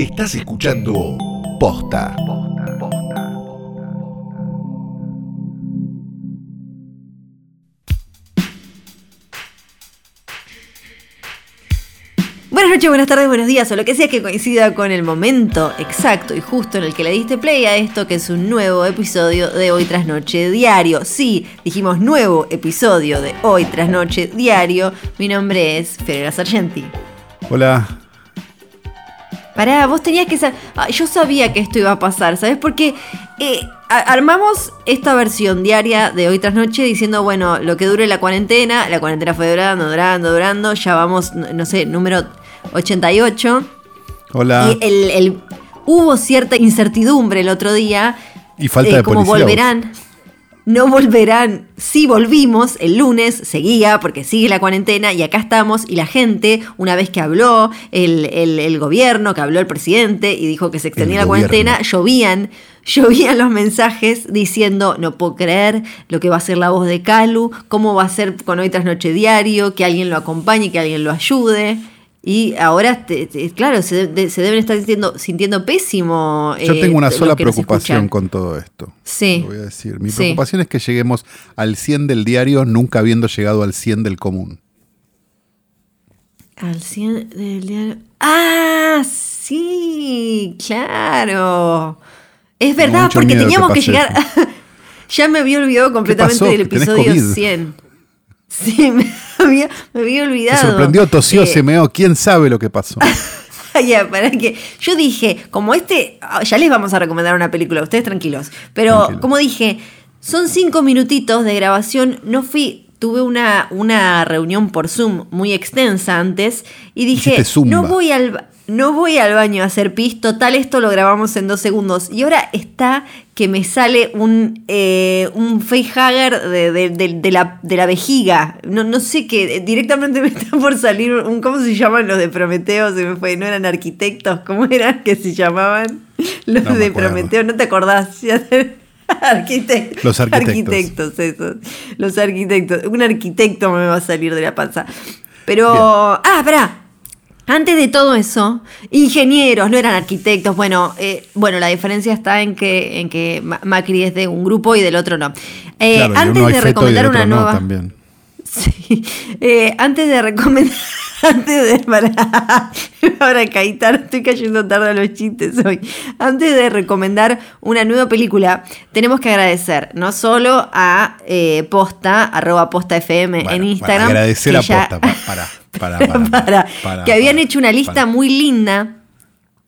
Estás escuchando Posta. Buenas noches, buenas tardes, buenos días, o lo que sea que coincida con el momento exacto y justo en el que le diste play a esto, que es un nuevo episodio de Hoy tras Noche Diario. Sí, dijimos nuevo episodio de Hoy tras Noche Diario. Mi nombre es Ferreira Sargenti. Hola. Pará, vos tenías que saber. Yo sabía que esto iba a pasar, ¿sabes? Porque eh, armamos esta versión diaria de hoy tras noche diciendo, bueno, lo que dure la cuarentena, la cuarentena fue durando, durando, durando, ya vamos, no, sé, número 88. Hola. Y el, el- hubo cierta incertidumbre el otro día. Y falta eh, de policía, volverán. No volverán. Sí volvimos el lunes, seguía porque sigue la cuarentena y acá estamos y la gente, una vez que habló el, el- el gobierno, que habló el presidente y dijo que se extendía El la cuarentena, llovían, llovían los mensajes diciendo, no puedo creer lo que va a ser la voz de Calu, cómo va a ser con hoy tras noche diario, que alguien lo acompañe, que alguien lo ayude. Y ahora, te- te- claro, se, de- se deben estar sintiendo, sintiendo pésimo. Yo eh, tengo una los sola preocupación con todo esto. Sí. Lo voy a decir. Mi Sí. preocupación es que lleguemos al 100 del diario nunca habiendo llegado al 100 del común. Al 100 del diario. ¡Ah! Sí, claro. Es verdad, mucho porque que teníamos que llegar. ya me había olvidado completamente del ¿Tenés episodio COVID? 100. Sí, me había, me había Se olvidado. sorprendió, tosió, Eh, se meó. ¿Quién sabe lo que pasó? Ya, para que. Yo dije, como este. ah, Ya les vamos a recomendar una película, ustedes tranquilos. Pero como dije, son cinco minutitos de grabación. No fui. Tuve una, una reunión por Zoom muy extensa antes. Y dije, no voy al. No voy al baño a hacer pis, total, esto lo grabamos en dos segundos. Y ahora está que me sale un, eh, un facehugger de, de, de- de la, de la vejiga. No, no sé qué, directamente me está por salir un. ¿Cómo se llaman los de Prometeo? Se me fue, ¿no eran arquitectos? ¿Cómo eran que se llamaban? Los No de. Prometeo, ¿no te acordás? Arquitectos. Los arquitectos. Arquitectos, esos. Los arquitectos. Un arquitecto me va a salir de la panza. Pero. Bien. Ah, pará. Antes de todo eso, ingenieros, no eran arquitectos. Bueno, eh, bueno, la diferencia está en que, en que Ma- Macri es de un grupo y del otro no. Eh, claro, y antes de recomendar una no nueva. también. Sí. Eh, antes de recomendar. Antes de. Para, ahora Caitar, estoy cayendo tarde a los chistes hoy. Antes de recomendar una nueva película, tenemos que agradecer no solo a eh, Posta, arroba Posta FM Bueno, en bueno, Instagram. agradecer a ya- Posta. pa- Para, para, para. para, para, que habían hecho una lista muy linda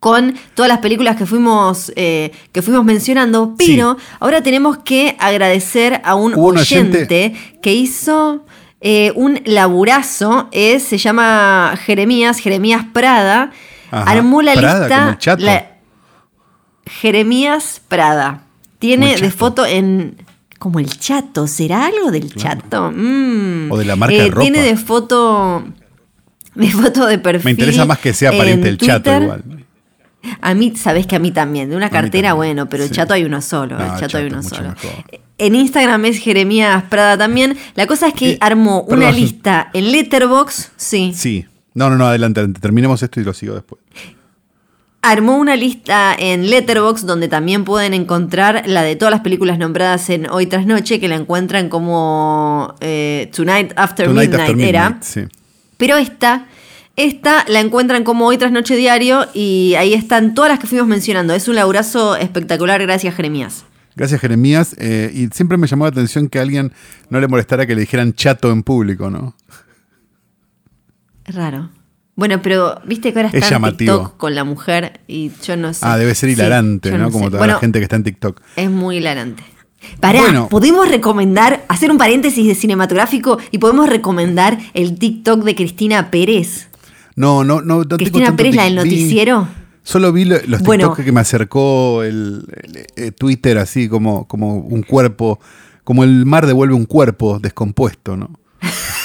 con todas las películas que fuimos, eh, que fuimos mencionando, Sí. pero ahora tenemos que agradecer a un oyente, oyente- que hizo eh, un laburazo, eh, se llama Jeremías, Jeremías Prada, Ajá. armó la Prada, lista... como el chato. la- Jeremías Prada. Tiene de foto en... Como el chato, ¿será algo del chato? Mm. O de la marca de ropa. Tiene de foto... De foto de perfil. Me interesa más que sea pariente en del chato igual. A mí, sabes que a mí también. De una cartera, bueno, pero el chato hay uno solo. No, el el chato hay uno solo. mejor. En Instagram es Jeremías Prada también. La cosa es que Eh, armó una lista en Letterbox. Sí. Sí. No, no, no, adelante, adelante. Terminemos esto y lo sigo después. Armó una lista en Letterbox donde también pueden encontrar la de todas las películas nombradas en Hoy tras Noche, que la encuentran como eh, Tonight After Tonight Midnight After era. Midnight, Sí. Pero esta, esta la encuentran como hoy tras noche diario y ahí están todas las que fuimos mencionando. Es un laburazo espectacular, gracias Jeremías. Gracias, Jeremías. Eh, y siempre me llamó la atención que a alguien no le molestara que le dijeran chato en público, ¿no? Es raro. Bueno, pero viste que ahora Es está en. TikTok con la mujer y yo no sé. Ah, debe ser Sí, hilarante, ¿no? Como sé. toda Bueno, la gente que está en TikTok. Es muy hilarante. Pará, Bueno. podemos recomendar, hacer un paréntesis de cinematográfico y podemos recomendar el TikTok de Cristina Pérez. No, no, no. no Cristina Pérez, la del noticiero. Solo vi lo- los Bueno. TikTok que me acercó el, el- eh, Twitter así como, como un cuerpo, como el mar devuelve un cuerpo descompuesto, ¿no?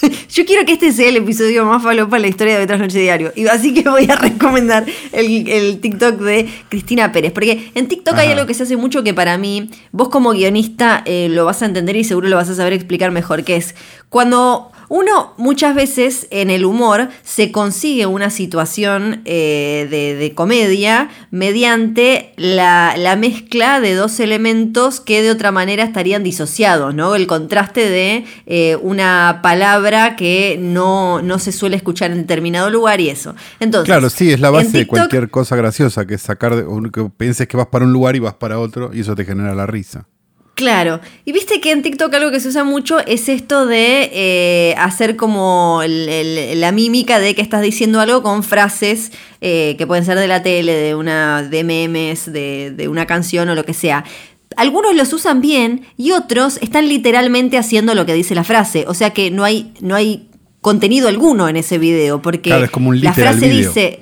Yo quiero que este sea el episodio más falopa en la historia de Otras Noche Diario. Y así que voy a recomendar el, el TikTok de Cristina Pérez. Porque en TikTok hay algo que se hace mucho que para mí, vos como guionista eh, lo vas a entender y seguro lo vas a saber explicar mejor. Que es cuando Uno, muchas veces en el humor se consigue una situación eh, de, de comedia mediante la, la mezcla de dos elementos que de otra manera estarían disociados, ¿no? El contraste de eh, una palabra que no, no se suele escuchar en determinado lugar y eso. Entonces, Claro, sí, es la base de cualquier cosa graciosa, que es sacar, que pienses que vas para un lugar y vas para otro, y eso te genera la risa. Claro, y viste que en TikTok algo que se usa mucho es esto de eh, hacer como el- el- la mímica de que estás diciendo algo con frases eh, que pueden ser de la tele, de una de memes, de, de una canción o lo que sea. Algunos los usan bien y otros están literalmente haciendo lo que dice la frase, o sea que no hay no hay contenido alguno en ese video porque Claro, es como un la frase video. dice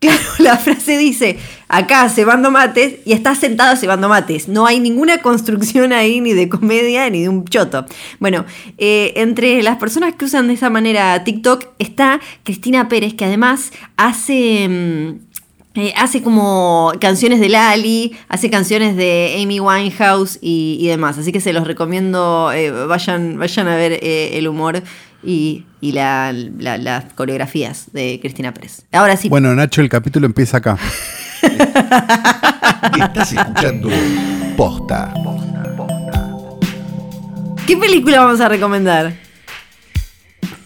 Claro, la frase dice, acá cebando mates y está sentado cebando mates. No hay ninguna construcción ahí ni de comedia ni de un choto. Bueno, eh, entre las personas que usan de esa manera TikTok está Cristina Pérez, que además hace... mm, eh, hace como canciones de Lali, hace canciones de Amy Winehouse y, y demás. Así que se los recomiendo, eh, vayan, vayan a ver el humor y, y la- la- las coreografías de Cristina Pérez. Ahora sí, Bueno, Nacho, el capítulo empieza acá. Estás escuchando Posta. ¿qué película vamos a recomendar?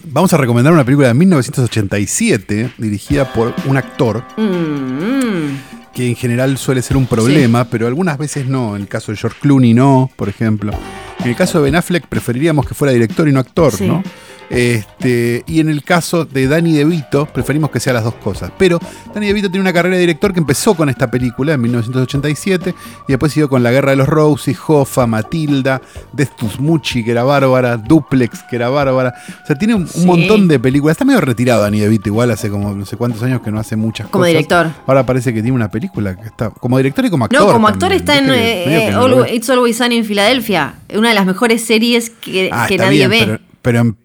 Vamos a recomendar una película de 1987, dirigida por un actor, Mm, que en general suele ser un problema, pero algunas veces no. En el caso de George Clooney no, por ejemplo. En el caso de Ben Affleck preferiríamos que fuera director y no actor, Sí. ¿no? Este, y en el caso de Danny DeVito, preferimos que sea las dos cosas. Pero Danny DeVito tiene una carrera de director que empezó con esta película en 1987 y después siguió con La Guerra de los Roses, Hoffa, Matilda, Death to Smuchi, que era bárbara, Duplex, que era bárbara. O sea, tiene un, Sí. montón de películas. Está medio retirado Danny DeVito, igual hace como no sé cuántos años que no hace muchas Como cosas. director. Ahora parece que tiene una película que está como director y como actor. no, como actor también. está en eh, eh, ves. It's Always Sunny en Filadelfia, una de las mejores series que, Ah, que nadie bien, ve. Pero, pero en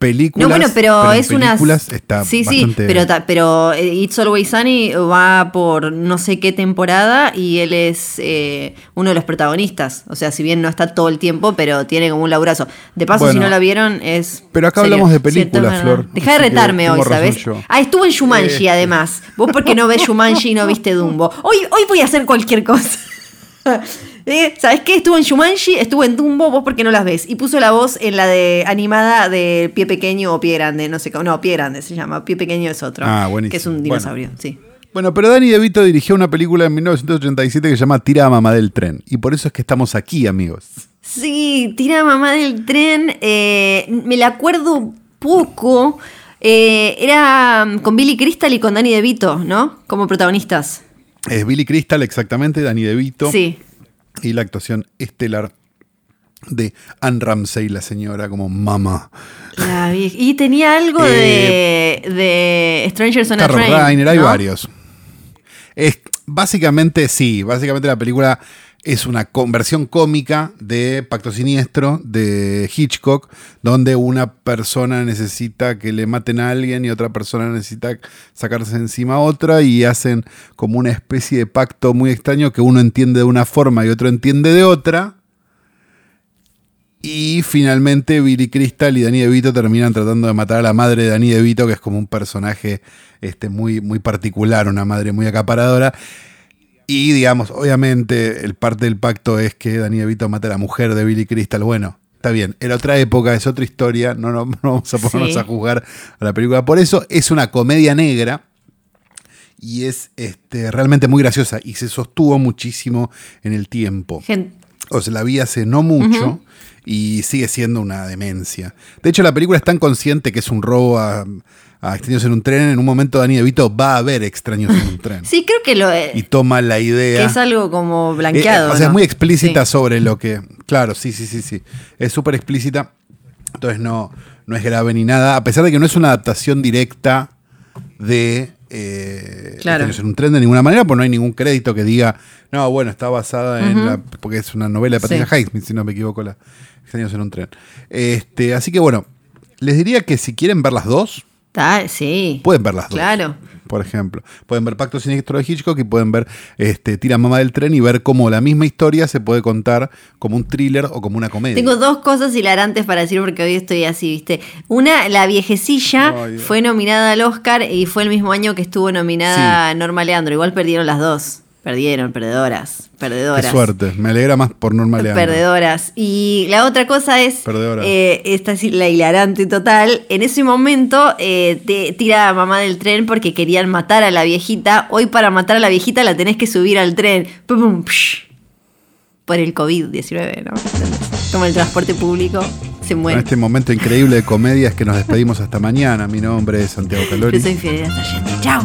películas. No, bueno, pero, en es una. películas está sí, sí, pero, ta- pero eh, It's Always Sunny va por no sé qué temporada y él es eh, uno de los protagonistas. O sea, si bien no está todo el tiempo, pero tiene como un laburazo. De paso, si no la vieron, es. pero acá serio. hablamos de películas. Flor, Deja de que retarme hoy, ¿sabes? Ah, estuvo en Shumanji, Eh. además. Vos porque no ves Shumanji y no viste Dumbo. Hoy, hoy voy a hacer cualquier cosa. Eh, ¿Sabes qué? Estuvo en Shumanji, estuvo en Dumbo, vos porque no las ves. Y puso la voz en la de animada de Pie Pequeño o Pie Grande, no sé cómo. No, Pie Grande se llama. Pie Pequeño es otro. Ah, buenísimo. Que es un Bueno. dinosaurio, sí. Bueno, pero Danny DeVito dirigió una película en 1987 que se llama Tira a mamá del tren. Y por eso es que estamos aquí, amigos. Sí, tira mamá del tren. eh, me la acuerdo poco. Eh, era mm, con Billy Crystal y con Danny DeVito, ¿no? Como protagonistas. Es Billy Crystal, exactamente, Danny DeVito. Sí. Y la actuación estelar de Anne Ramsey, la señora, como mamá. La y tenía algo Eh, de, de Strangers on a Carlos Train. Reiner, hay ¿no? varios. Es, básicamente, sí, básicamente la película es una conversión cómica de Pacto Siniestro de Hitchcock, donde una persona necesita que le maten a alguien y otra persona necesita sacarse encima a otra y hacen como una especie de pacto muy extraño que uno entiende de una forma y otro entiende de otra. Y finalmente Billy Crystal y Danny DeVito terminan tratando de matar a la madre de Danny DeVito, que es como un personaje este, muy, muy particular, una madre muy acaparadora. Y digamos, obviamente, el parte del pacto es que Danny DeVito mata a la mujer de Billy Crystal. Bueno, está bien, era otra época, es otra historia, no, no, no vamos a ponernos Sí. a juzgar a la película. Por eso es una comedia negra y es este, realmente muy graciosa y se sostuvo muchísimo en el tiempo. Gen- O sea, la vi hace no mucho y sigue siendo una demencia. De hecho, la película es tan consciente que es un robo a, a extraños en un tren. En un momento, Dani DeVito va a ver extraños en un tren. Sí, creo que lo eh, Y toma la idea. que es algo como Eh, blanqueado. o sea, es muy explícita Sí. sobre lo que. Claro, sí, sí, sí, sí. Es súper explícita. Entonces no, no es grave ni nada. A pesar de que no es una adaptación directa de. Eh, Claro. Extraños en un tren de ninguna manera, pues no hay ningún crédito que diga, no, bueno, está basada en la. Porque es una novela de Patricia Sí. Highsmith, si no me equivoco, la Extraños en un tren. Este, así que bueno, les diría que si quieren ver las dos, Tal, sí. Pueden ver las dos. Claro. Por ejemplo, pueden ver Pacto Siniestro de Hitchcock y pueden ver este, Tira Mamá del Tren y ver cómo la misma historia se puede contar como un thriller o como una comedia. Tengo dos cosas hilarantes para decir porque hoy estoy así, ¿viste? Una, La Viejecilla fue nominada al Oscar y fue el mismo año que estuvo nominada Norma Leandro. Igual perdieron las dos. Perdieron, perdedoras. Perdedoras. Qué suerte. Me alegra más por Norma Leandro. Perdedoras. Y la otra cosa es. Perdedoras. eh, esta es la hilarante total. En ese momento eh, te tira a mamá del tren porque querían matar a la viejita. Hoy para matar a la viejita la tenés que subir al tren. Pum, pum, psh. por el COVID-19, ¿no? Como el transporte público se muere. este momento increíble de comedia es que nos despedimos hasta mañana. Mi nombre es Santiago Calori. Yo soy Fidel. Chao.